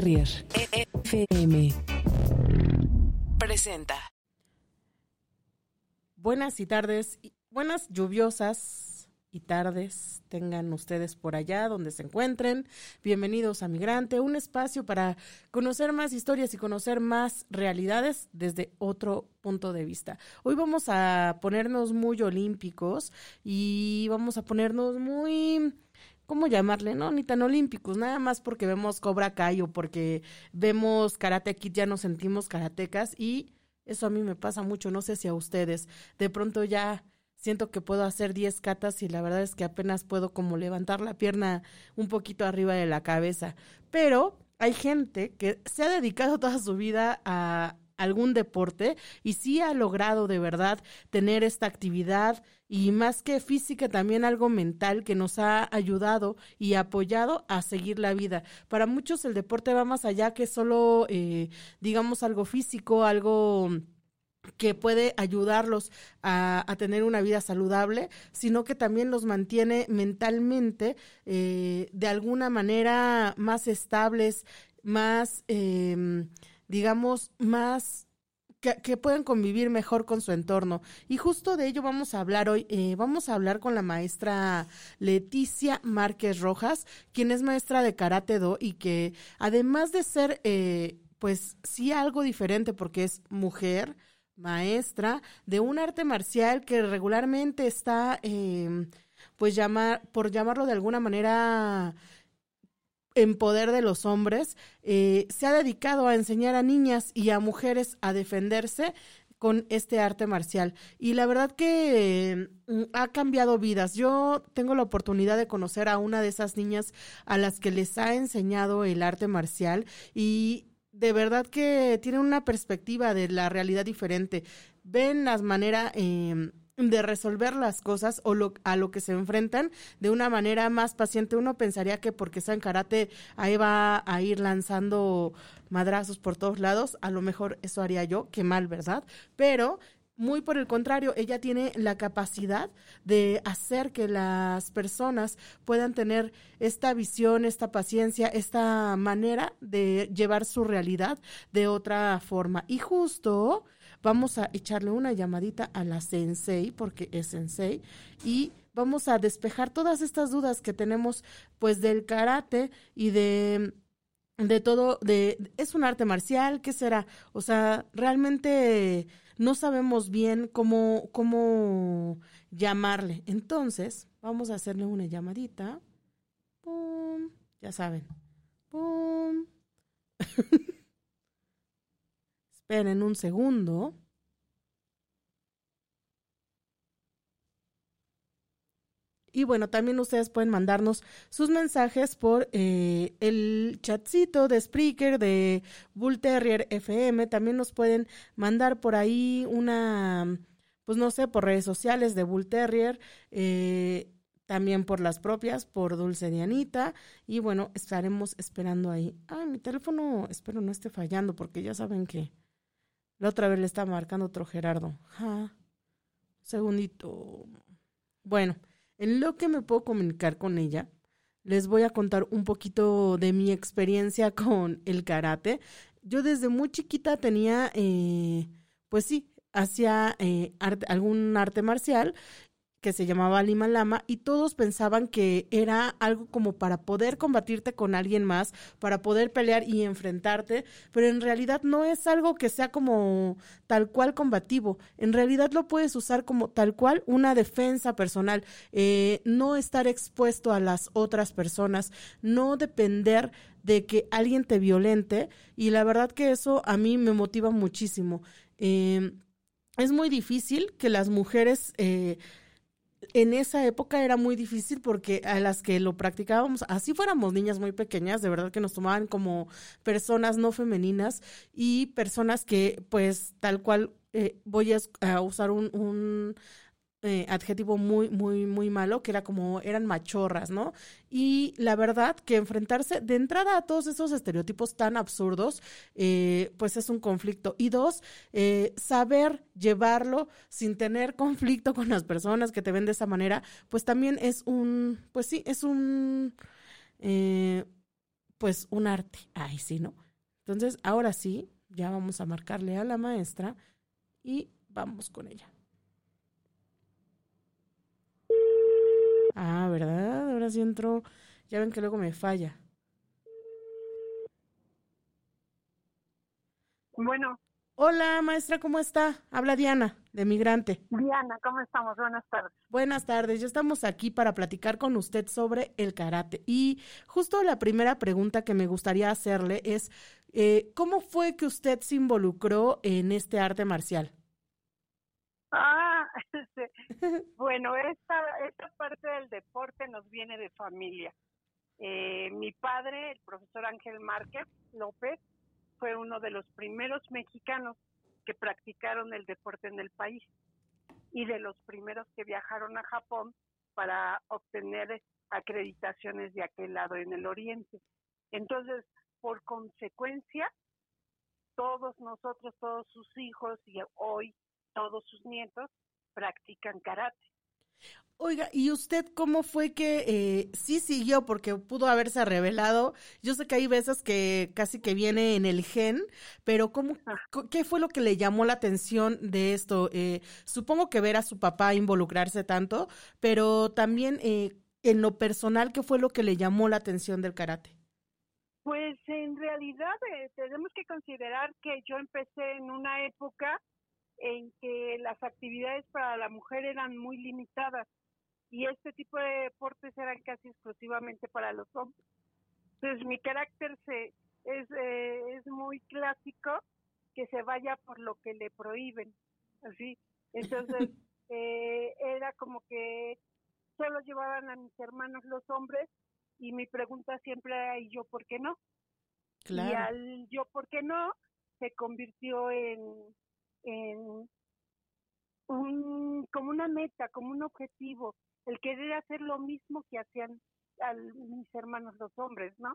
Terrier FM presenta. Buenas y tardes, buenas lluviosas y tardes tengan ustedes por allá donde se encuentren. Bienvenidos a Migrante, un espacio para conocer más historias y conocer más realidades desde otro punto de vista. Hoy vamos a ponernos muy olímpicos y vamos a ponernos muy ¿cómo llamarle? No, ni tan olímpicos, nada más porque vemos Cobra Kai porque vemos Karate Kid, ya nos sentimos karatecas y eso a mí me pasa mucho, no sé si a ustedes. De pronto ya siento que puedo hacer 10 catas y la verdad es que apenas puedo como levantar la pierna un poquito arriba de la cabeza. Pero hay gente que se ha dedicado toda su vida a algún deporte y sí ha logrado de verdad tener esta actividad y más que física también algo mental que nos ha ayudado y apoyado a seguir la vida. Para muchos el deporte va más allá que solo eh, digamos algo físico, algo que puede ayudarlos a, tener una vida saludable, sino que también los mantiene mentalmente eh, de alguna manera más estables, más eh, digamos, más que, puedan convivir mejor con su entorno. Y justo de ello vamos a hablar hoy. Eh, vamos a hablar con la maestra Leticia Márquez Rojas, quien es maestra de Karate Do y que además de ser, eh, pues sí algo diferente porque es mujer, maestra de un arte marcial que regularmente está, eh, pues llamar, por llamarlo de alguna manera, en poder de los hombres, eh, se ha dedicado a enseñar a niñas y a mujeres a defenderse con este arte marcial. Y la verdad que mm, ha cambiado vidas. Yo tengo la oportunidad de conocer a una de esas niñas a las que les ha enseñado el arte marcial y de verdad que tienen una perspectiva de la realidad diferente. Ven las maneras... Eh, de resolver las cosas o lo, a lo que se enfrentan de una manera más paciente. Uno pensaría que porque está en karate ahí va a ir lanzando madrazos por todos lados, a lo mejor eso haría yo, qué mal, ¿verdad? Pero muy por el contrario, ella tiene la capacidad de hacer que las personas puedan tener esta visión, esta paciencia, esta manera de llevar su realidad de otra forma. Y justo Vamos a echarle una llamadita a la sensei, porque es sensei, y vamos a despejar todas estas dudas que tenemos, pues, del karate y de de todo, de, es un arte marcial, ¿qué será? O sea, realmente no sabemos bien cómo, cómo llamarle. Entonces, vamos a hacerle una llamadita. ¡Pum! Ya saben. ¡Pum! Esperen un segundo. Y bueno, también ustedes pueden mandarnos sus mensajes por eh, el chatcito de Spreaker de Bull Terrier FM. También nos pueden mandar por ahí una, pues no sé, por redes sociales de Bull Terrier. Eh, también por las propias, por Dulce Dianita. Y bueno, estaremos esperando ahí. Ay, mi teléfono, espero no esté fallando porque ya saben que la otra vez le está marcando otro Gerardo. Ja. Segundito. Bueno, en lo que me puedo comunicar con ella, les voy a contar un poquito de mi experiencia con el karate. Yo desde muy chiquita tenía, eh, pues sí, hacía eh, algún arte marcial que se llamaba Lima Lama y todos pensaban que era algo como para poder combatirte con alguien más, para poder pelear y enfrentarte, pero en realidad no es algo que sea como tal cual combativo, en realidad lo puedes usar como tal cual una defensa personal, eh, no estar expuesto a las otras personas, no depender de que alguien te violente y la verdad que eso a mí me motiva muchísimo. Eh, es muy difícil que las mujeres eh, en esa época era muy difícil porque a las que lo practicábamos, así fuéramos niñas muy pequeñas, de verdad que nos tomaban como personas no femeninas y personas que pues tal cual eh, voy a, usar un eh, adjetivo muy, muy, muy malo, que era como eran machorras, ¿no? Y la verdad que enfrentarse de entrada a todos esos estereotipos tan absurdos, eh, pues es un conflicto. Y dos, eh, saber llevarlo sin tener conflicto con las personas que te ven de esa manera, pues también es un, pues sí, es un pues un arte. Ay, sí, ¿no? Entonces, ahora sí, ya vamos a marcarle a la maestra y vamos con ella. Ah, ¿verdad? Ahora sí entró. Ya ven que luego me falla. Bueno. Hola, maestra, ¿cómo está? Habla Diana, de Migrante. Diana, ¿cómo estamos? Buenas tardes. Buenas tardes, ya estamos aquí para platicar con usted sobre el karate. Y justo la primera pregunta que me gustaría hacerle es, eh, ¿cómo fue que usted se involucró en este arte marcial? Ah, este, bueno, esta, esta parte del deporte nos viene de familia. Eh, mi padre, el profesor Ángel Márquez López, fue uno de los primeros mexicanos que practicaron el deporte en el país y de los primeros que viajaron a Japón para obtener acreditaciones de aquel lado en el oriente. Entonces, por consecuencia, todos nosotros, todos sus hijos y hoy todos sus nietos practican karate. Oiga, ¿y usted cómo fue que eh, sí siguió? Porque pudo haberse revelado. Yo sé que hay veces que casi que viene en el gen, pero ¿cómo, Ah. ¿qué fue lo que le llamó la atención de esto? Eh, supongo que ver a su papá involucrarse tanto, pero también eh, en lo personal, ¿qué fue lo que le llamó la atención del karate? Pues en realidad eh, tenemos que considerar que yo empecé en una época en que las actividades para la mujer eran muy limitadas y este tipo de deportes eran casi exclusivamente para los hombres. Entonces mi carácter se es, eh, es muy clásico que se vaya por lo que le prohíben, así. Entonces eh, era como que solo llevaban a mis hermanos los hombres y mi pregunta siempre era ¿y yo por qué no? Y al yo por qué no se convirtió en, en un, como una meta, como un objetivo, el querer hacer lo mismo que hacían al, mis hermanos los hombres, ¿no?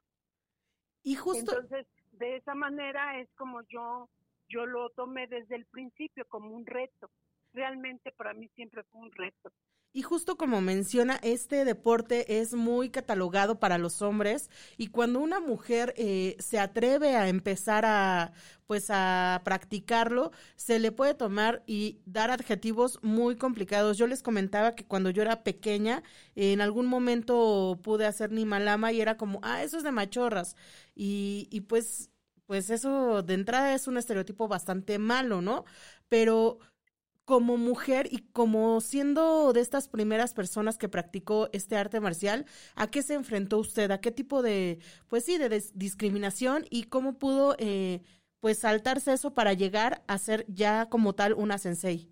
Y justo, Entonces, de esa manera es como yo, yo lo tomé desde el principio como un reto. Realmente para mí siempre fue un reto. Y justo como menciona, este deporte es muy catalogado para los hombres y cuando una mujer eh, se atreve a empezar a, pues a practicarlo, se le puede tomar y dar adjetivos muy complicados. Yo les comentaba que cuando yo era pequeña, en algún momento pude hacer Nimalama y era como, ah, eso es de machorras. Y, y pues, pues eso de entrada es un estereotipo bastante malo, ¿no? Pero como mujer y como siendo de estas primeras personas que practicó este arte marcial, ¿a qué se enfrentó usted? ¿A qué tipo de, pues sí, de discriminación y cómo pudo, eh, pues, saltarse eso para llegar a ser ya como tal una sensei?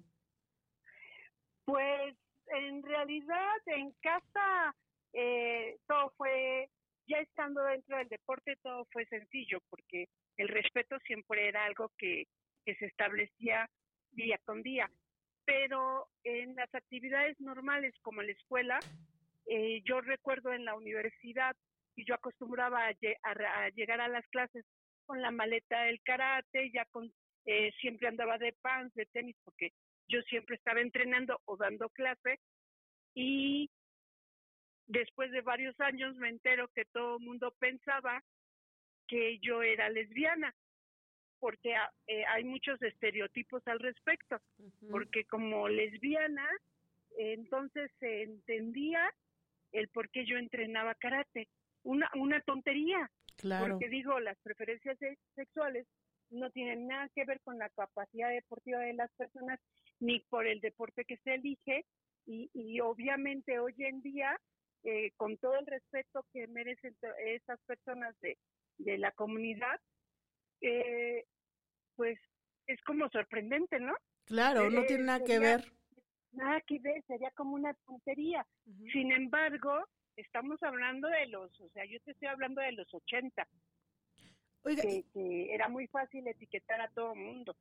Pues en realidad en casa eh, todo fue, ya estando dentro del deporte, todo fue sencillo, porque el respeto siempre era algo que, que se establecía día con día. Pero en las actividades normales como la escuela, eh, yo recuerdo en la universidad y yo acostumbraba a, llegar a las clases con la maleta del karate, ya con eh, siempre andaba de pants, de tenis, porque yo siempre estaba entrenando o dando clase y después de varios años me entero que todo el mundo pensaba que yo era lesbiana porque eh, hay muchos estereotipos al respecto porque como lesbiana eh, entonces se entendía el por qué yo entrenaba karate una una tontería Claro. porque digo, las preferencias se- sexuales no tienen nada que ver con la capacidad deportiva de las personas ni por el deporte que se elige y, y obviamente hoy en día, eh, con todo el respeto que merecen esas personas de, de la comunidad, eh, pues es como sorprendente, ¿no? Claro, no eh, tiene nada que ver. Nada que ver, sería como una tontería. Sin embargo, estamos hablando de los, o sea, yo te estoy hablando de los 80, Oiga, que, que era muy fácil etiquetar a todo mundo.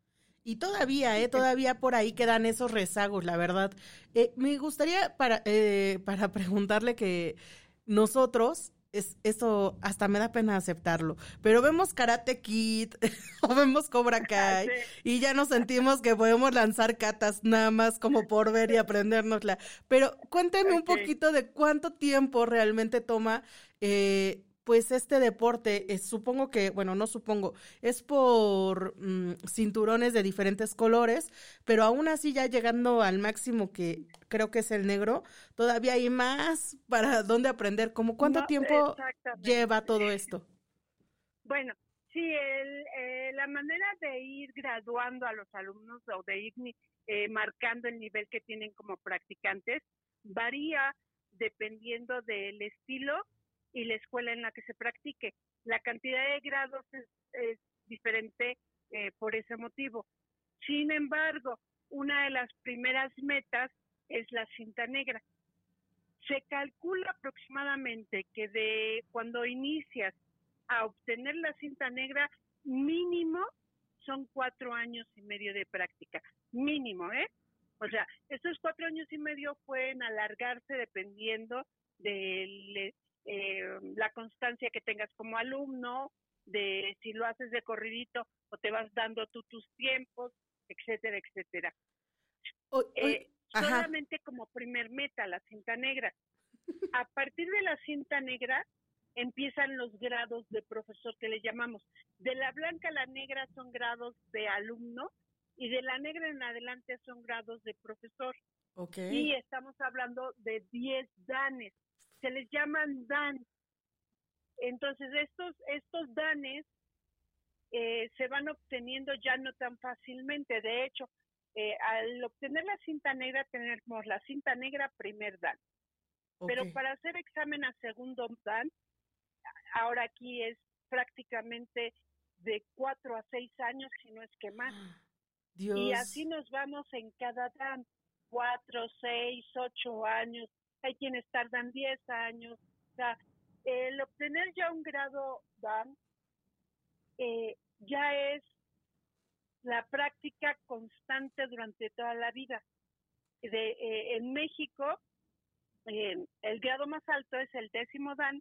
Y todavía, ¿eh? Todavía por ahí quedan esos rezagos, la verdad. Eh, me gustaría para, eh, para preguntarle que nosotros, es, eso hasta me da pena aceptarlo, pero vemos Karate Kid o vemos Cobra Kai Sí. y ya nos sentimos que podemos lanzar catas nada más como por ver y aprendérnosla. Pero cuénteme un poquito de cuánto tiempo realmente toma, eh, pues este deporte, es, supongo que, bueno, no supongo, es por mm, cinturones de diferentes colores, pero aún así ya llegando al máximo que creo que es el negro, todavía hay más para dónde aprender. ¿Cómo cuánto tiempo lleva todo esto? Bueno, sí, el, eh, la manera de ir graduando a los alumnos o de ir eh, marcando el nivel que tienen como practicantes varía dependiendo del estilo y la escuela en la que se practique. La cantidad de grados es, diferente eh, por ese motivo. Sin embargo, una de las primeras metas es la cinta negra. Se calcula aproximadamente que de cuando inicias a obtener la cinta negra, mínimo son cuatro años y medio de práctica. Mínimo, ¿eh? O sea, estos cuatro años y medio pueden alargarse dependiendo del eh, la constancia que tengas como alumno, de si lo haces de corridito o te vas dando tú tus tiempos, etcétera, etcétera. Eh, solamente como primer meta, la cinta negra. A partir de la cinta negra empiezan los grados de profesor que le llamamos. De la blanca a la negra son grados de alumno y de la negra en adelante son grados de profesor. Y estamos hablando de 10 danes se les llaman dan. Entonces estos, estos danes eh, se van obteniendo ya no tan fácilmente. De hecho, eh, al obtener la cinta negra tenemos la cinta negra primer dan. Pero para hacer examen a segundo dan, ahora aquí es prácticamente de cuatro a seis años, si no es que más. Y así nos vamos en cada dan, cuatro, seis, ocho años, hay quienes tardan 10 años. O sea, el obtener ya un grado DAN eh, ya es la práctica constante durante toda la vida. Eh, en México, el grado más alto es el décimo Dan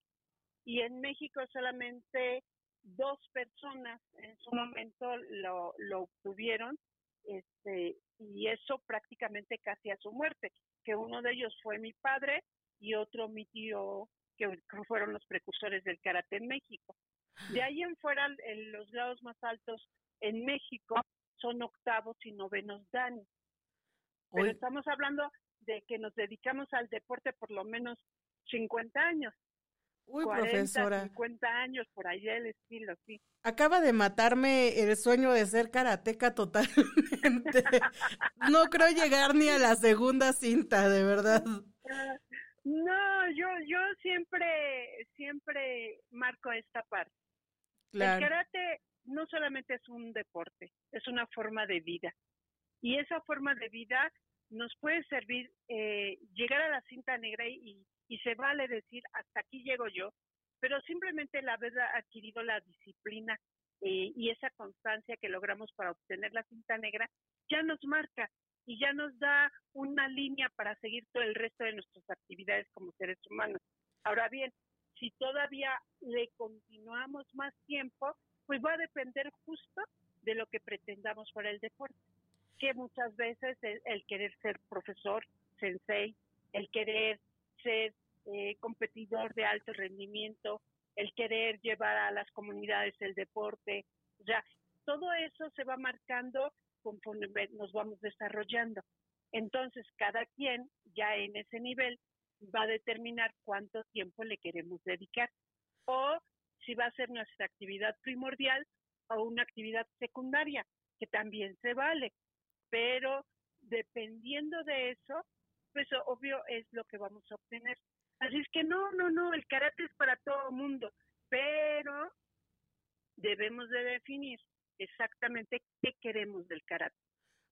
y en México solamente dos personas en su momento lo, lo obtuvieron este, y eso prácticamente casi a su muerte que uno de ellos fue mi padre y otro mi tío, que fueron los precursores del karate en México. De ahí en fuera, los grados más altos en México son octavos y novenos dan. Pero estamos hablando de que nos dedicamos al deporte por lo menos 50 años. Uy, profesora. 50 años, por ahí el estilo, sí. Acaba de matarme el sueño de ser karateca totalmente. no creo llegar ni a la segunda cinta, de verdad. No, yo, yo siempre, siempre marco esta parte. El karate no solamente es un deporte, es una forma de vida. Y esa forma de vida nos puede servir eh, llegar a la cinta negra y, y se vale decir hasta aquí llego yo, pero simplemente el haber adquirido la disciplina eh, y esa constancia que logramos para obtener la cinta negra ya nos marca y ya nos da una línea para seguir todo el resto de nuestras actividades como seres humanos. Ahora bien, si todavía le continuamos más tiempo, pues va a depender justo de lo que pretendamos para el deporte, que muchas veces el, el querer ser profesor, sensei, el querer ser eh, competidor de alto rendimiento, el querer llevar a las comunidades el deporte, o sea, todo eso se va marcando conforme nos vamos desarrollando. Entonces, cada quien ya en ese nivel va a determinar cuánto tiempo le queremos dedicar o si va a ser nuestra actividad primordial o una actividad secundaria, que también se vale. Pero dependiendo de eso, pues obvio es lo que vamos a obtener. Así es que no, no, no, el karate es para todo mundo, pero debemos de definir exactamente qué queremos del karate.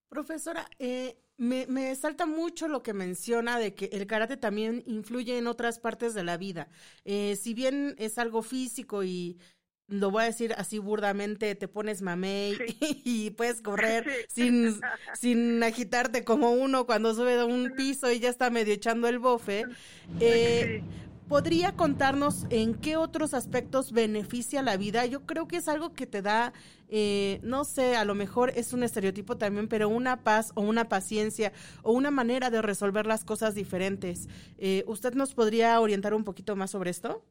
Profesora, eh, me, me, salta mucho lo que menciona de que el karate también influye en otras partes de la vida. Eh, si bien es algo físico y lo voy a decir así burdamente, te pones mamey y puedes correr sin, sin agitarte como uno cuando sube de un piso y ya está medio echando el bofe. Eh, ¿Podría contarnos en qué otros aspectos beneficia la vida? Yo creo que es algo que te da, eh, no sé, a lo mejor es un estereotipo también, pero una paz o una paciencia o una manera de resolver las cosas diferentes. Eh, ¿Usted nos podría orientar un poquito más sobre esto?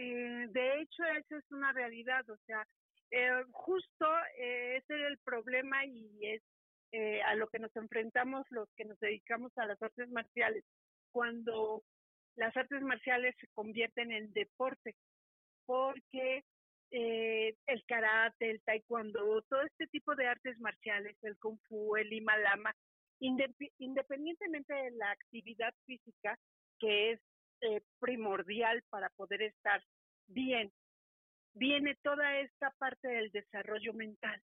Sí, esa es una realidad, o sea, eh, justo eh, ese es el problema y es eh, a lo que nos enfrentamos los que nos dedicamos a las artes marciales, cuando las artes marciales se convierten en deporte, porque eh, el karate, el taekwondo, todo este tipo de artes marciales, el kung fu, el lama independientemente de la actividad física, que es eh, primordial para poder estar bien, viene toda esta parte del desarrollo mental,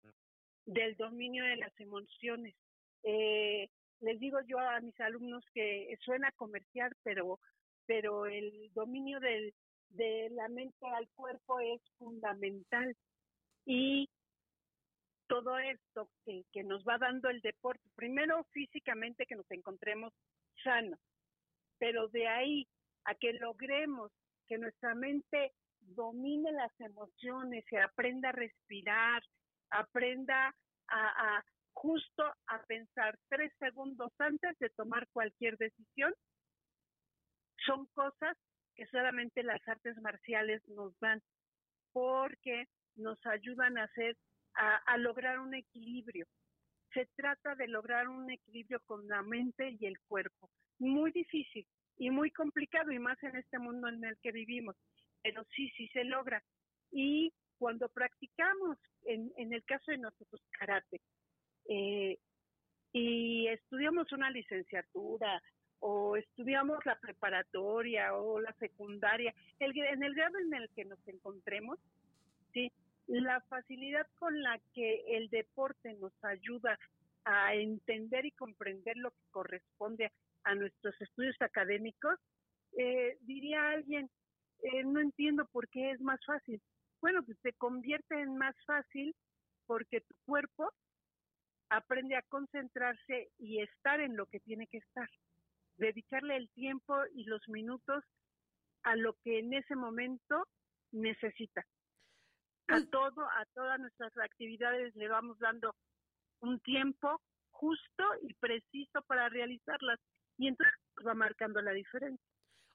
del dominio de las emociones. Eh, les digo yo a mis alumnos que suena comercial, pero, pero el dominio del, de la mente al cuerpo es fundamental. Y todo esto que, que nos va dando el deporte, primero físicamente que nos encontremos sanos, pero de ahí a que logremos que nuestra mente domine las emociones, y aprenda a respirar, aprenda a, a justo a pensar tres segundos antes de tomar cualquier decisión, son cosas que solamente las artes marciales nos dan, porque nos ayudan a hacer, a, lograr un equilibrio. Se trata de lograr un equilibrio con la mente y el cuerpo. Muy difícil y muy complicado, y más en este mundo en el que vivimos, pero sí, sí se logra. Y cuando practicamos, en, en el caso de nosotros, karate, eh, y estudiamos una licenciatura o estudiamos la preparatoria o la secundaria, el, en el grado en el que nos encontremos, ¿sí? la facilidad con la que el deporte nos ayuda a entender y comprender lo que corresponde a nuestros estudios académicos, eh, diría alguien, eh, no entiendo por qué es más fácil. Bueno, pues se convierte en más fácil porque tu cuerpo aprende a concentrarse y estar en lo que tiene que estar dedicarle el tiempo y los minutos a lo que en ese momento necesita. A pues todo, a todas nuestras actividades le vamos dando un tiempo justo y preciso para realizarlas y entonces va marcando la diferencia.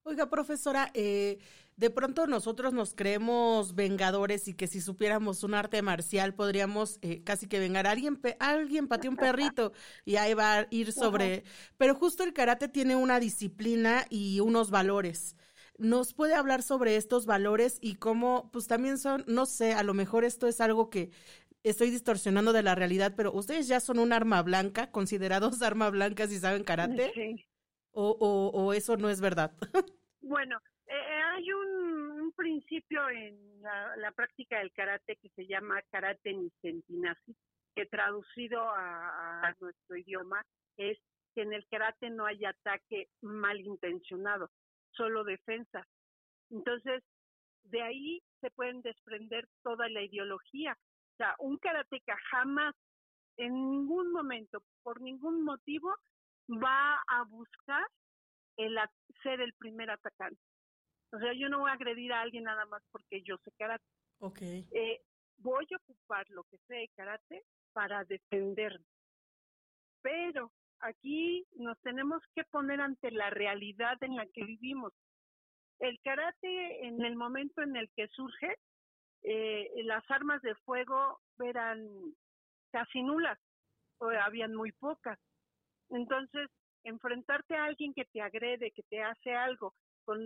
Oiga, profesora, eh, de pronto nosotros nos creemos vengadores y que si supiéramos un arte marcial podríamos eh, casi que vengar. Alguien, alguien pateó un perrito y ahí va a ir sobre... Pero justo el karate tiene una disciplina y unos valores. ¿Nos puede hablar sobre estos valores y cómo, pues también son, no sé, a lo mejor esto es algo que estoy distorsionando de la realidad, pero ustedes ya son un arma blanca, considerados arma blanca si saben karate? Sí. O, o, o eso no es verdad. bueno, eh, eh, hay un, principio en la, práctica del karate que se llama karate nisentinasi, que traducido a, nuestro idioma es que en el karate no hay ataque malintencionado, solo defensa. Entonces, de ahí se pueden desprender toda la ideología. O sea, un karateca jamás, en ningún momento, por ningún motivo, va a buscar el ser el primer atacante. O sea, yo no voy a agredir a alguien nada más porque yo sé karate. Okay. Eh, voy a ocupar lo que sé de karate para defenderme. Pero aquí nos tenemos que poner ante la realidad en la que vivimos. El karate, en el momento en el que surge, eh, las armas de fuego eran casi nulas, o habían muy pocas. Entonces, enfrentarte a alguien que te agrede, que te hace algo con,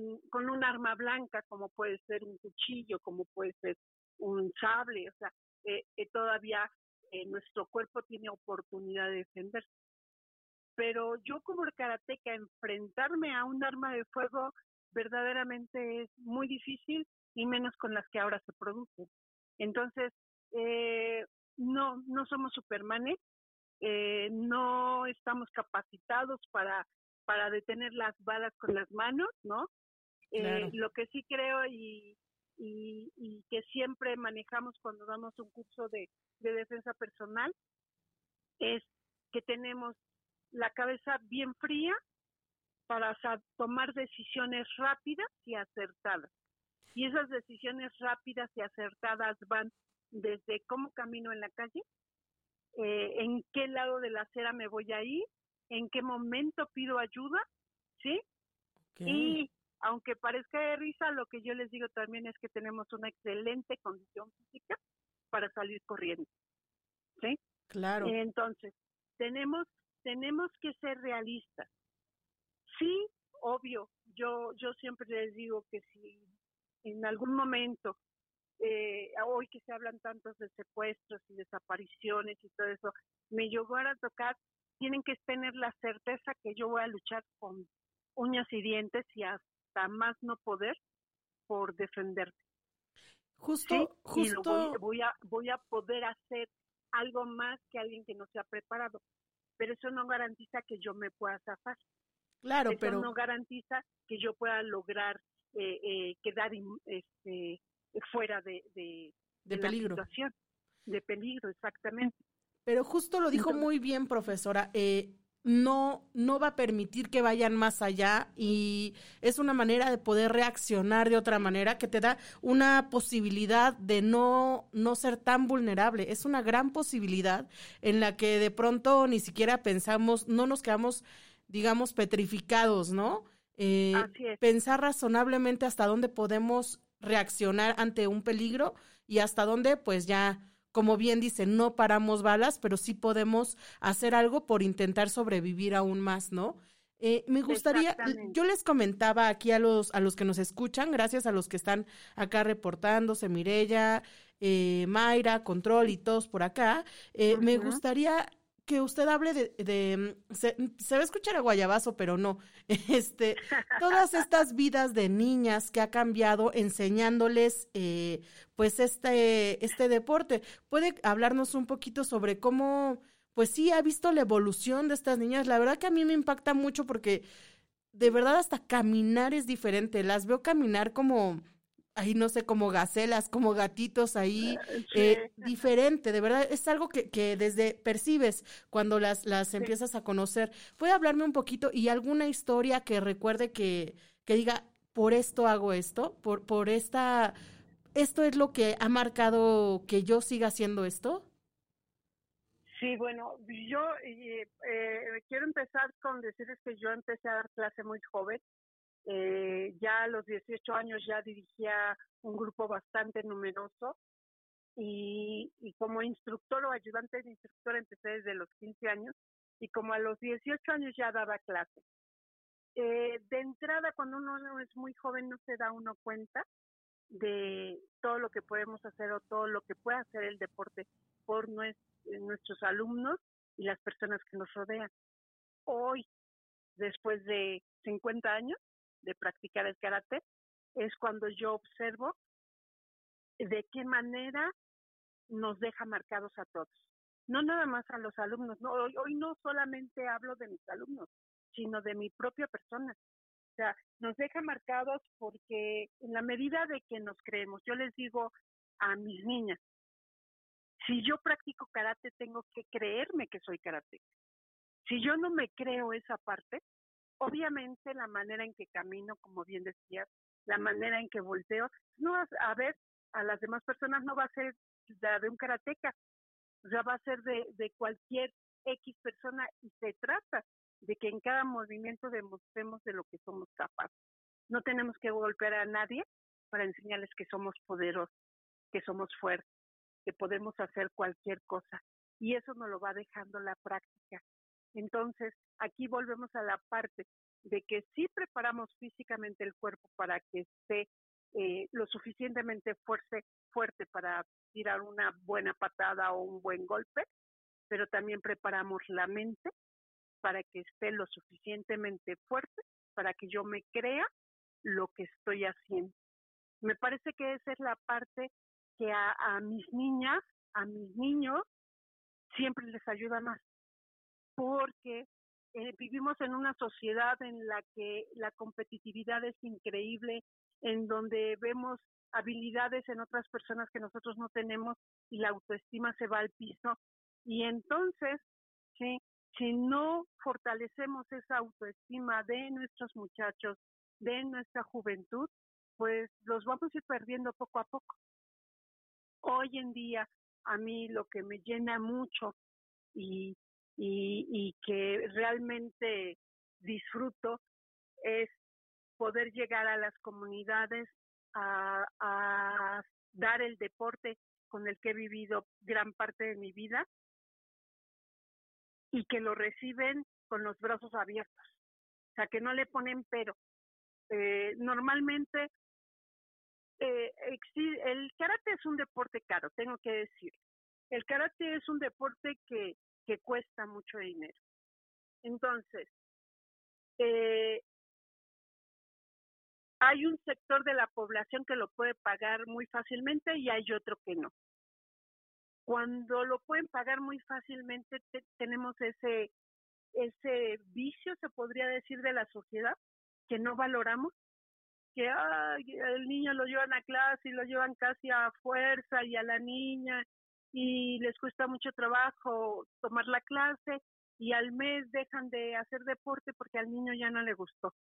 un arma blanca, como puede ser un cuchillo, como puede ser un sable, o sea, eh, todavía eh, nuestro cuerpo tiene oportunidad de defenderse. Pero yo como karateca, enfrentarme a un arma de fuego verdaderamente es muy difícil y menos con las que ahora se producen. Entonces, eh, no, no somos supermanes, eh, no estamos capacitados para, para detener las balas con las manos, ¿no? Eh, lo que sí creo y, y, y, que siempre manejamos cuando damos un curso de, de defensa personal es que tenemos la cabeza bien fría para tomar decisiones rápidas y acertadas. Y esas decisiones rápidas y acertadas van desde cómo camino en la calle, eh, en qué lado de la acera me voy a ir, en qué momento pido ayuda, ¿sí? Y aunque parezca de risa, lo que yo les digo también es que tenemos una excelente condición física para salir corriendo. ¿Sí? Claro. Entonces, tenemos tenemos que ser realistas. Sí, obvio, yo yo siempre les digo que si en algún momento eh, hoy que se hablan tantos de secuestros y desapariciones y todo eso, me llegara a tocar, tienen que tener la certeza que yo voy a luchar con uñas y dientes y hasta más no poder por defenderte. Justo, justo. voy, voy, a, voy a poder hacer algo más que alguien que no se ha preparado. Pero eso no garantiza que yo me pueda zafar. Claro, eso pero. no garantiza que yo pueda lograr eh, eh, quedar este, fuera de, de, de peligro. La situación. De peligro, exactamente. Pero justo lo dijo muy bien, profesora. Eh, no, no va a permitir que vayan más allá y es una manera de poder reaccionar de otra manera que te da una posibilidad de no, no ser tan vulnerable. Es una gran posibilidad en la que de pronto ni siquiera pensamos, no nos quedamos, digamos, petrificados, ¿no? Eh, pensar razonablemente hasta dónde podemos reaccionar ante un peligro y hasta dónde pues ya como bien dice, no paramos balas, pero sí podemos hacer algo por intentar sobrevivir aún más, ¿no? Eh, me gustaría, yo les comentaba aquí a los, a los que nos escuchan, gracias a los que están acá reportándose, Mirella, eh, Mayra, Control y todos por acá, eh, me gustaría que usted hable de, se, va a escuchar a guayabazo, pero no, este, todas estas vidas de niñas que ha cambiado enseñándoles, eh, pues este, este deporte. ¿Puede hablarnos un poquito sobre cómo, pues sí, ha visto la evolución de estas niñas? La verdad que a mí me impacta mucho porque de verdad hasta caminar es diferente. Las veo caminar como ahí no sé, como gacelas, como gatitos ahí, eh, diferente, de verdad, es algo que, que desde percibes cuando las, las empiezas a conocer. ¿Puede hablarme un poquito y alguna historia que recuerde que, que diga, por esto hago esto, por, por esta, esto es lo que ha marcado que yo siga haciendo esto? Sí, bueno, yo eh, eh, quiero empezar con decirles que yo empecé a dar clase muy joven, eh, ya a los 18 años ya dirigía un grupo bastante numeroso y, y como instructor o ayudante de instructor empecé desde los 15 años y como a los 18 años ya daba clase. Eh, de entrada, cuando uno es muy joven no se da uno cuenta de todo lo que podemos hacer o todo lo que puede hacer el deporte por nuestros alumnos y las personas que nos rodean. Hoy, después de 50 años, de practicar el karate, es cuando yo observo de qué manera nos deja marcados a todos. No nada más a los alumnos, no, hoy, hoy no solamente hablo de mis alumnos, sino de mi propia persona. O sea, nos deja marcados porque en la medida de que nos creemos, yo les digo a mis niñas, si yo practico karate, tengo que creerme que soy karate. Si yo no me creo esa parte, Obviamente la manera en que camino, como bien decías, la manera en que volteo, no a ver a las demás personas no va a ser la de un karateca, sea, va a ser de, de cualquier X persona y se trata de que en cada movimiento demostremos de lo que somos capaces. No tenemos que golpear a nadie para enseñarles que somos poderosos, que somos fuertes, que podemos hacer cualquier cosa. Y eso nos lo va dejando la práctica. Entonces, aquí volvemos a la parte de que si preparamos físicamente el cuerpo para que esté eh, lo suficientemente fuerte, fuerte para tirar una buena patada o un buen golpe, pero también preparamos la mente para que esté lo suficientemente fuerte para que yo me crea lo que estoy haciendo. Me parece que esa es la parte que a mis niñas, a mis niños, siempre les ayuda más porque eh, vivimos en una sociedad en la que la competitividad es increíble, en donde vemos habilidades en otras personas que nosotros no tenemos y la autoestima se va al piso. Y entonces, ¿sí? si no fortalecemos esa autoestima de nuestros muchachos, de nuestra juventud, pues los vamos a ir perdiendo poco a poco. Hoy en día, a mí lo que me llena mucho y y, y que realmente disfruto es poder llegar a las comunidades a, dar el deporte con el que he vivido gran parte de mi vida y que lo reciben con los brazos abiertos. O sea, que no le ponen pero. Eh, normalmente eh, el karate es un deporte caro, tengo que decir. El karate es un deporte que, que cuesta mucho dinero. Entonces, eh, hay un sector de la población que lo puede pagar muy fácilmente y hay otro que no. Cuando lo pueden pagar muy fácilmente, tenemos ese, ese vicio, se podría decir, de la sociedad, que no valoramos, que el niño lo llevan a clase y lo llevan casi a fuerza y a la niña y les cuesta mucho trabajo tomar la clase y al mes dejan de hacer deporte porque al niño ya no le gustó.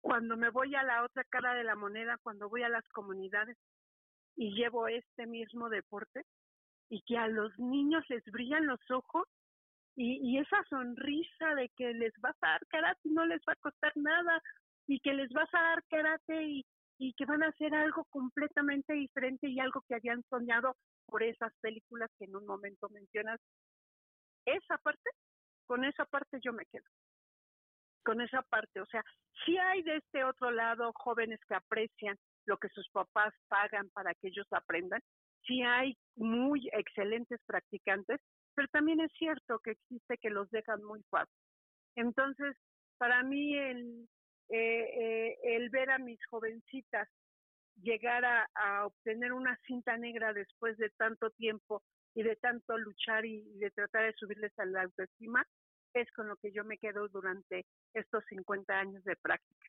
Cuando me voy a la otra cara de la moneda, cuando voy a las comunidades, y llevo este mismo deporte y que a los niños les brillan los ojos y, y esa sonrisa de que les vas a dar karate y no les va a costar nada y que les vas a dar karate y, y que van a hacer algo completamente diferente y algo que habían soñado por esas películas que en un momento mencionas. Esa parte, con esa parte yo me quedo. Con esa parte, o sea, si hay de este otro lado jóvenes que aprecian lo que sus papás pagan para que ellos aprendan. Sí hay muy excelentes practicantes, pero también es cierto que existe que los dejan muy fácil. Entonces, para mí el, eh, eh, el ver a mis jovencitas llegar a, a, obtener una cinta negra después de tanto tiempo y de tanto luchar y, y de tratar de subirles a la autoestima, es con lo que yo me quedo durante estos 50 años de práctica.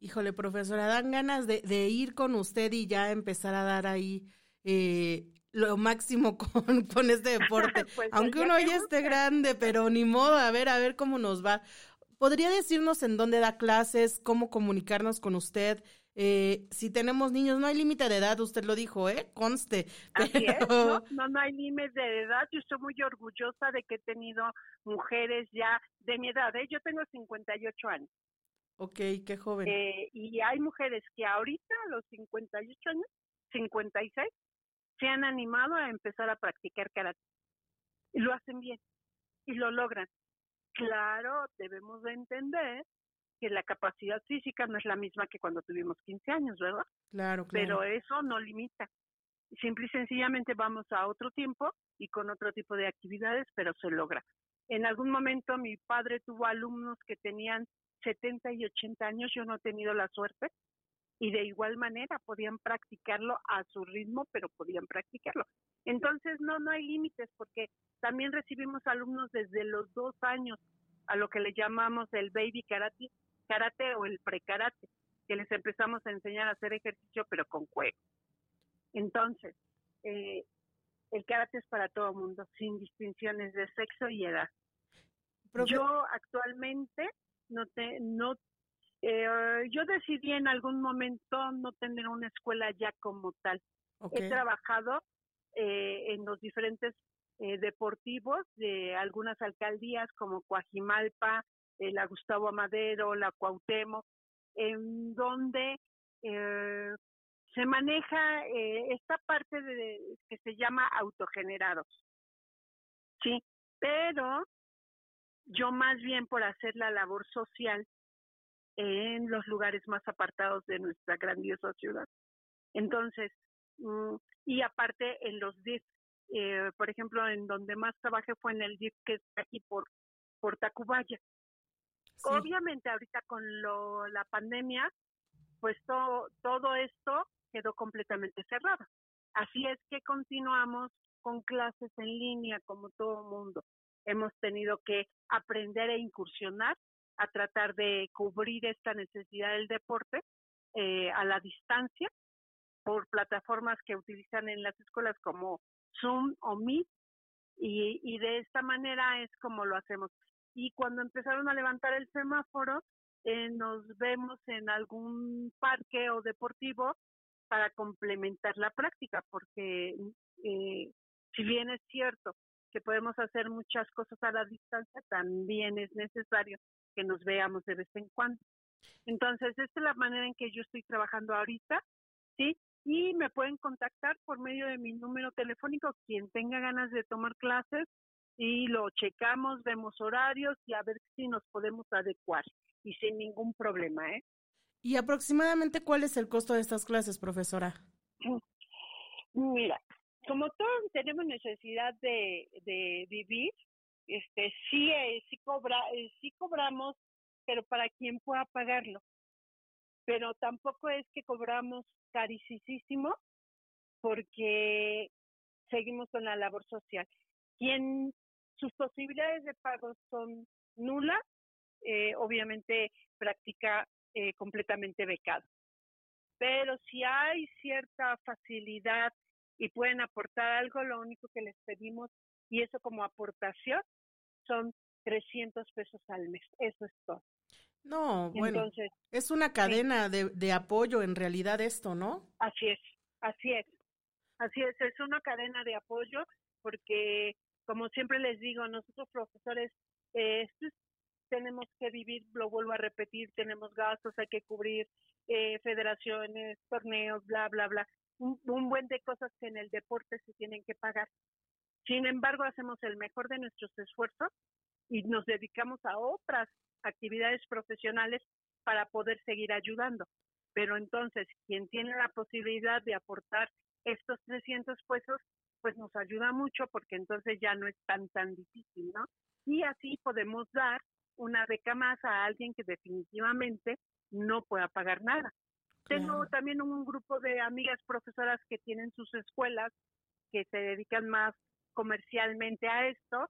Híjole, profesora, dan ganas de, de, ir con usted y ya empezar a dar ahí eh, lo máximo con, con este deporte. pues Aunque uno ya esté grande, pero ni modo, a ver, a ver cómo nos va. ¿Podría decirnos en dónde da clases, cómo comunicarnos con usted? Eh, si tenemos niños, no hay límite de edad, usted lo dijo, ¿eh? Conste. Así es, ¿no? no, no hay límite de edad. Yo estoy muy orgullosa de que he tenido mujeres ya de mi edad. ¿eh? Yo tengo 58 años. Ok, qué joven. Eh, y hay mujeres que ahorita, a los 58 años, 56, se han animado a empezar a practicar karate. Y lo hacen bien. Y lo logran. Claro, debemos de entender que la capacidad física no es la misma que cuando tuvimos 15 años, ¿verdad? Claro, claro. Pero eso no limita. Simple y sencillamente vamos a otro tiempo y con otro tipo de actividades, pero se logra. En algún momento mi padre tuvo alumnos que tenían 70 y 80 años yo no he tenido la suerte y de igual manera podían practicarlo a su ritmo, pero podían practicarlo. Entonces no, no hay límites porque también recibimos alumnos desde los dos años a lo que le llamamos el baby karate, karate o el prekarate, que les empezamos a enseñar a hacer ejercicio pero con juego. Entonces, eh, el karate es para todo mundo, sin distinciones de sexo y edad. Yo actualmente no te, no eh, yo decidí en algún momento no tener una escuela ya como tal. Okay. He trabajado eh, en los diferentes eh, deportivos de algunas alcaldías como Coajimalpa, eh, la Gustavo Amadero, la Cuauhtémoc, en donde eh, se maneja eh, esta parte de, que se llama autogenerados. Sí, pero yo más bien por hacer la labor social en los lugares más apartados de nuestra grandiosa ciudad. Entonces, mm, y aparte en los DIF, eh, por ejemplo, en donde más trabajé fue en el DIF que está aquí por, por Tacubaya. Sí. Obviamente ahorita con lo, la pandemia, pues to, todo esto quedó completamente cerrado. Así es que continuamos con clases en línea como todo mundo hemos tenido que aprender e incursionar a tratar de cubrir esta necesidad del deporte eh, a la distancia por plataformas que utilizan en las escuelas como Zoom o Meet y, de esta manera es como lo hacemos. Y cuando empezaron a levantar el semáforo, eh, nos vemos en algún parque o deportivo para complementar la práctica, porque eh, si bien es cierto que podemos hacer muchas cosas a la distancia, también es necesario que nos veamos de vez en cuando. Entonces, esta es la manera en que yo estoy trabajando ahorita, ¿sí? Y me pueden contactar por medio de mi número telefónico, quien tenga ganas de tomar clases, y lo checamos, vemos horarios y a ver si nos podemos adecuar y sin ningún problema, ¿eh? ¿Y aproximadamente cuál es el costo de estas clases, profesora? Mira, como todos tenemos necesidad de, de vivir, este sí eh, sí cobra eh, sí cobramos, pero para quien pueda pagarlo. Pero tampoco es que cobramos carísimo porque seguimos con la labor social. Quien sus posibilidades de pago son nulas, eh, obviamente practica eh, completamente becado. Pero si hay cierta facilidad y pueden aportar algo, lo único que les pedimos, y eso como aportación, son 300 pesos al mes. Eso es todo. No, bueno, Entonces, es una cadena de, de apoyo en realidad esto, ¿no? Así es, así es, así es, es una cadena de apoyo porque como siempre les digo, nosotros profesores eh, tenemos que vivir, lo vuelvo a repetir, tenemos gastos, hay que cubrir eh, federaciones, torneos, bla, bla, bla, un, buen de cosas que en el deporte se tienen que pagar. Sin embargo, hacemos el mejor de nuestros esfuerzos y nos dedicamos a otras actividades profesionales para poder seguir ayudando. Pero entonces, quien tiene la posibilidad de aportar estos 300 pesos, pues nos ayuda mucho porque entonces ya no es tan tan difícil, ¿no? Y así podemos dar una beca más a alguien que definitivamente no pueda pagar nada. Tengo también un grupo de amigas profesoras que tienen sus escuelas que se dedican más comercialmente a esto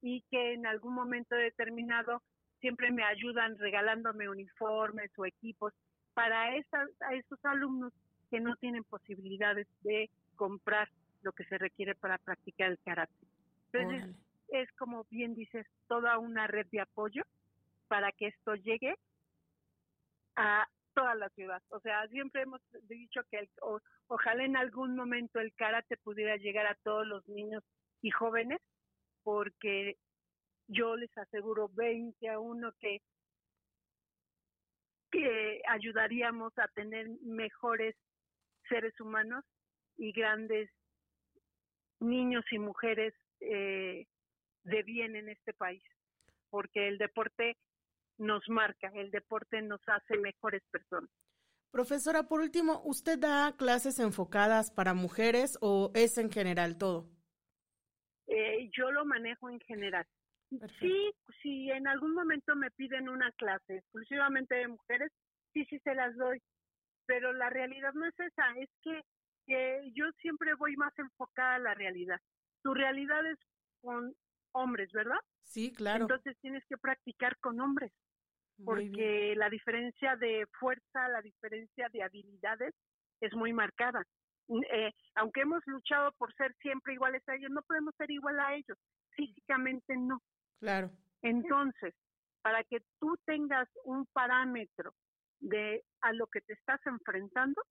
y que en algún momento determinado siempre me ayudan regalándome uniformes o equipos para esas, a esos alumnos que no tienen posibilidades de comprar lo que se requiere para practicar el karate. Entonces, es como bien dices, toda una red de apoyo para que esto llegue a toda la ciudad. O sea, siempre hemos dicho que ojalá en algún momento el karate pudiera llegar a todos los niños y jóvenes, porque yo les aseguro 20 a uno que que ayudaríamos a tener mejores seres humanos y grandes niños y mujeres eh, de bien en este país, porque el deporte nos marca, el deporte nos hace mejores personas. Profesora, por último, ¿usted da clases enfocadas para mujeres o es en general todo? Eh, yo lo manejo en general. Sí, si en algún momento me piden una clase exclusivamente de mujeres, sí, sí se las doy. Pero la realidad no es esa, es que que yo siempre voy más enfocada a la realidad. Tu realidad es con hombres, ¿verdad? Sí, claro. Entonces tienes que practicar con hombres, porque la diferencia de fuerza, la diferencia de habilidades es muy marcada. Eh, aunque hemos luchado por ser siempre iguales a ellos, no podemos ser igual a ellos. Físicamente no. Claro. Entonces, para que tú tengas un parámetro de a lo que te estás enfrentando,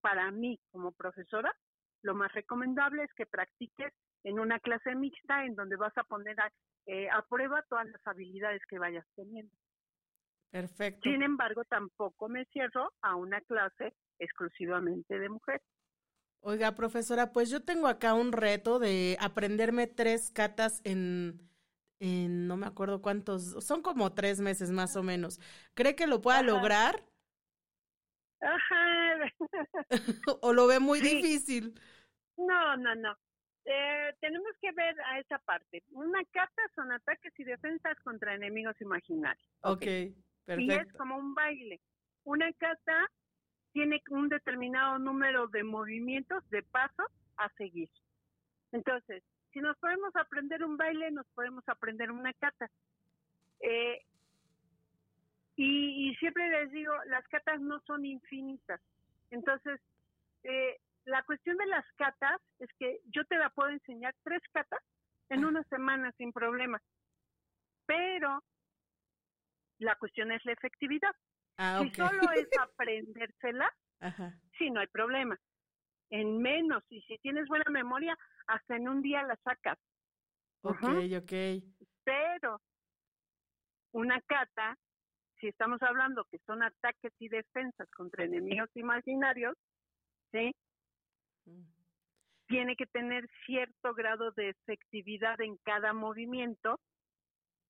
para mí como profesora, lo más recomendable es que practiques en una clase mixta en donde vas a poner a, eh, a prueba todas las habilidades que vayas teniendo. Perfecto. Sin embargo, tampoco me cierro a una clase exclusivamente de mujeres. Oiga, profesora, pues yo tengo acá un reto de aprenderme tres catas en, en no me acuerdo cuántos, son como tres meses más o menos. ¿Cree que lo pueda lograr? Ajá. ¿O lo ve muy difícil? No, no, no. Eh, tenemos que ver a esa parte. Una kata son ataques y defensas contra enemigos imaginarios. Ok, perfecto. Y es como un baile. Una kata tiene un determinado número de movimientos, de pasos a seguir. Entonces, si nos podemos aprender un baile, nos podemos aprender una kata. Eh, y, siempre les digo, las catas no son infinitas. Entonces, eh, la cuestión de las catas es que yo te la puedo enseñar tres catas en una semana sin problema. Pero la cuestión es la efectividad. Ah, si solo es aprendérsela, sí, no hay problema. En menos, y si tienes buena memoria, hasta en un día la sacas. Ok, ok. Pero una cata, si estamos hablando que son ataques y defensas contra enemigos imaginarios, ¿sí? Tiene que tener cierto grado de efectividad en cada movimiento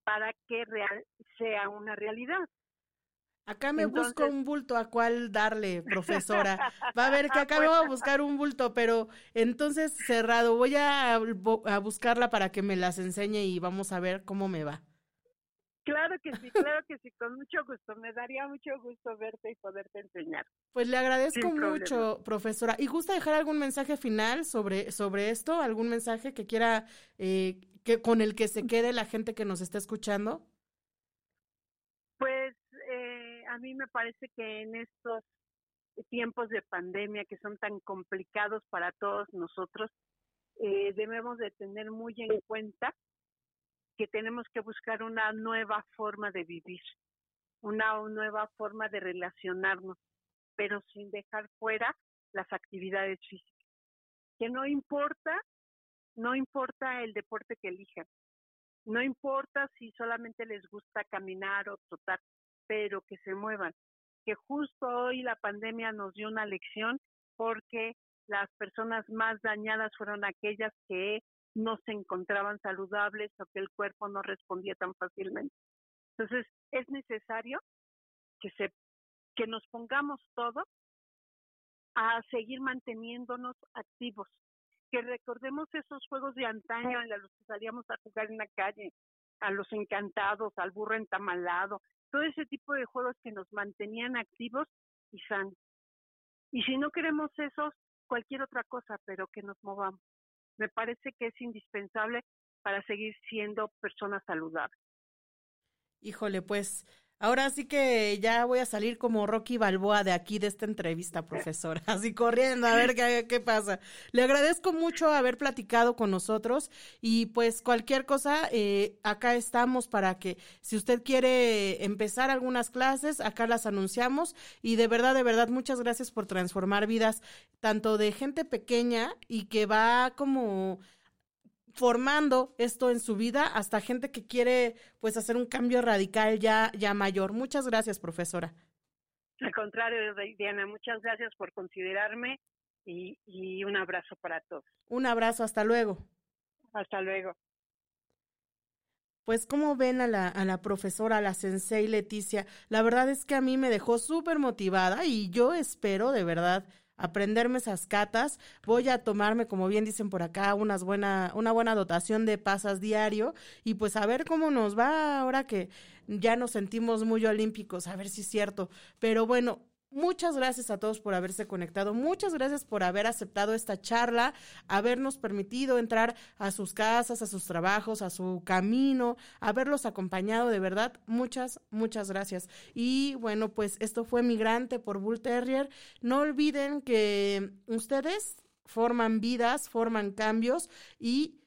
para que real, sea una realidad. Acá me busco un bulto a cuál darle, profesora. Va a ver que acá me voy a buscar un bulto, pero entonces cerrado, voy a, a buscarla para que me las enseñe y vamos a ver cómo me va. Claro que sí, claro que sí, con mucho gusto. Me daría mucho gusto verte y poderte enseñar. Pues le agradezco mucho, profesora. ¿Y gusta dejar algún mensaje final sobre, sobre esto? ¿Algún mensaje que quiera, eh, que con el que se quede la gente que nos está escuchando? Pues eh, a mí me parece que en estos tiempos de pandemia que son tan complicados para todos nosotros, eh, debemos de tener muy en cuenta que tenemos que buscar una nueva forma de vivir, una nueva forma de relacionarnos, pero sin dejar fuera las actividades físicas. Que no importa, no importa el deporte que elijan, no importa si solamente les gusta caminar o trotar, pero que se muevan. Que justo hoy la pandemia nos dio una lección porque las personas más dañadas fueron aquellas que no se encontraban saludables o que el cuerpo no respondía tan fácilmente. Entonces, es necesario que se que nos pongamos todos a seguir manteniéndonos activos, que recordemos esos juegos de antaño en los que salíamos a jugar en la calle, a los encantados, al burro entamalado, todo ese tipo de juegos que nos mantenían activos y sanos. Y si no queremos esos, cualquier otra cosa, pero que nos movamos me parece que es indispensable para seguir siendo personas saludables. Híjole, pues ahora sí que ya voy a salir como Rocky Balboa de aquí, de esta entrevista, profesora, así corriendo a ver qué, qué, pasa. Le agradezco mucho haber platicado con nosotros y pues cualquier cosa, eh, acá estamos para que si usted quiere empezar algunas clases, acá las anunciamos y de verdad, de verdad, muchas gracias por transformar vidas, tanto de gente pequeña y que va como formando esto en su vida hasta gente que quiere pues hacer un cambio radical ya, ya mayor. Muchas gracias, profesora. Al contrario, Diana, muchas gracias por considerarme y, y un abrazo para todos. Un abrazo, hasta luego. Hasta luego. Pues como ven a la, a la profesora, a la sensei Leticia, la verdad es que a mí me dejó súper motivada y yo espero de verdad aprenderme esas catas, voy a tomarme, como bien dicen por acá, unas buena, una buena dotación de pasas diario y pues a ver cómo nos va ahora que ya nos sentimos muy olímpicos, a ver si es cierto. Pero bueno, Muchas gracias a todos por haberse conectado. Muchas gracias por haber aceptado esta charla, habernos permitido entrar a sus casas, a sus trabajos, a su camino, haberlos acompañado. De verdad, muchas, muchas gracias. Y bueno, pues esto fue Migrante por Bull Terrier. No olviden que ustedes forman vidas, forman cambios y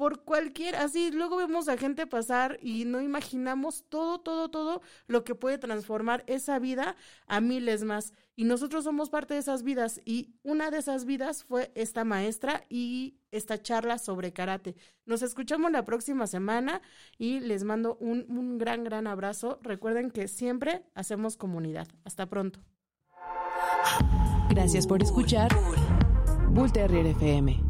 por cualquier, así luego vemos a gente pasar y no imaginamos todo, todo, todo lo que puede transformar esa vida a miles más. Y nosotros somos parte de esas vidas y una de esas vidas fue esta maestra y esta charla sobre karate. Nos escuchamos la próxima semana y les mando un, un gran, gran abrazo. Recuerden que siempre hacemos comunidad. Hasta pronto. Gracias por escuchar Bull Terrier FM.